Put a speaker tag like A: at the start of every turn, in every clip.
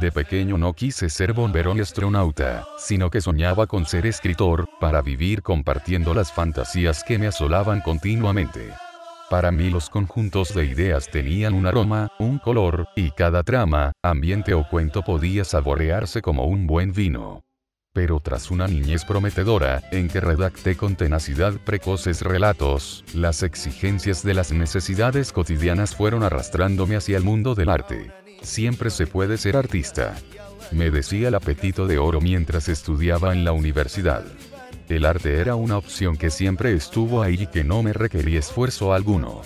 A: De pequeño no quise ser bombero ni astronauta, sino que soñaba con ser escritor, para vivir compartiendo las fantasías que me asolaban continuamente. Para mí los conjuntos de ideas tenían un aroma, un color, y cada trama, ambiente o cuento podía saborearse como un buen vino. Pero tras una niñez prometedora, en que redacté con tenacidad precoces relatos, las exigencias de las necesidades cotidianas fueron arrastrándome hacia el mundo del arte. Siempre se puede ser artista. Me decía el apetito de oro mientras estudiaba en la universidad. El arte era una opción que siempre estuvo ahí y que no me requería esfuerzo alguno.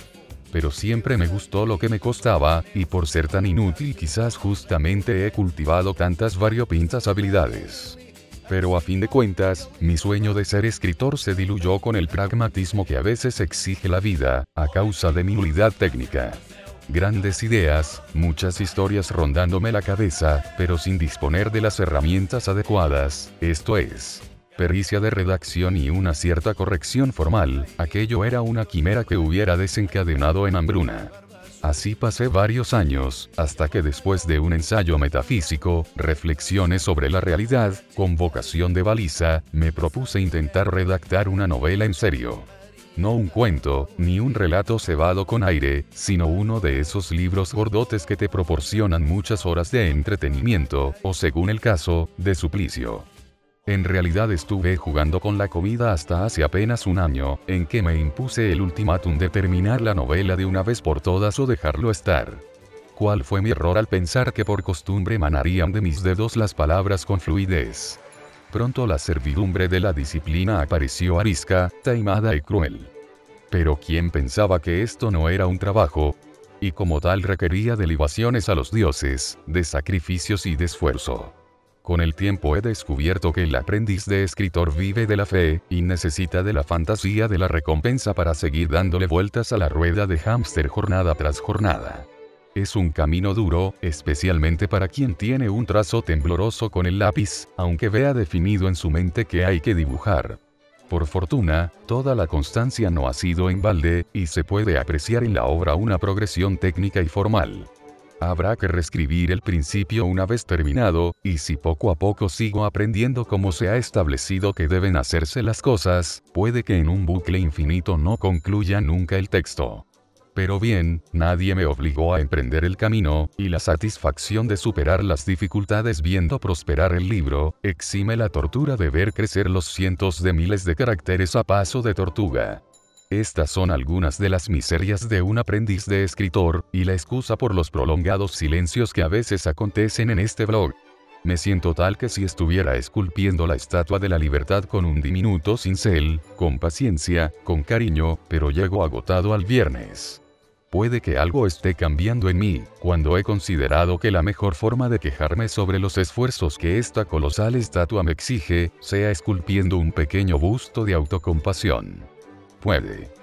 A: Pero siempre me gustó lo que me costaba, y por ser tan inútil quizás justamente he cultivado tantas variopintas habilidades. Pero a fin de cuentas, mi sueño de ser escritor se diluyó con el pragmatismo que a veces exige la vida, a causa de mi nulidad técnica grandes ideas, muchas historias rondándome la cabeza, pero sin disponer de las herramientas adecuadas, esto es, pericia de redacción y una cierta corrección formal, aquello era una quimera que hubiera desencadenado en hambruna. Así pasé varios años, hasta que después de un ensayo metafísico, reflexiones sobre la realidad, con vocación de baliza, me propuse intentar redactar una novela en serio no un cuento, ni un relato cebado con aire, sino uno de esos libros gordotes que te proporcionan muchas horas de entretenimiento, o según el caso, de suplicio. En realidad estuve jugando con la comida hasta hace apenas un año, en que me impuse el ultimátum de terminar la novela de una vez por todas o dejarlo estar. ¿Cuál fue mi error al pensar que por costumbre emanarían de mis dedos las palabras con fluidez? Pronto la servidumbre de la disciplina apareció arisca, taimada y cruel. Pero ¿quién pensaba que esto no era un trabajo? Y como tal requería de libaciones a los dioses, de sacrificios y de esfuerzo. Con el tiempo he descubierto que el aprendiz de escritor vive de la fe, y necesita de la fantasía de la recompensa para seguir dándole vueltas a la rueda de hámster jornada tras jornada. Es un camino duro, especialmente para quien tiene un trazo tembloroso con el lápiz, aunque vea definido en su mente que hay que dibujar. Por fortuna, toda la constancia no ha sido en balde, y se puede apreciar en la obra una progresión técnica y formal. Habrá que reescribir el principio una vez terminado, y si poco a poco sigo aprendiendo cómo se ha establecido que deben hacerse las cosas, puede que en un bucle infinito no concluya nunca el texto. Pero bien, nadie me obligó a emprender el camino, y la satisfacción de superar las dificultades viendo prosperar el libro, exime la tortura de ver crecer los cientos de miles de caracteres a paso de tortuga. Estas son algunas de las miserias de un aprendiz de escritor, y la excusa por los prolongados silencios que a veces acontecen en este blog. Me siento tal que si estuviera esculpiendo la estatua de la libertad con un diminuto cincel, con paciencia, con cariño, pero llego agotado al viernes. Puede que algo esté cambiando en mí, cuando he considerado que la mejor forma de quejarme sobre los esfuerzos que esta colosal estatua me exige, sea esculpiendo un pequeño busto de autocompasión. Puede.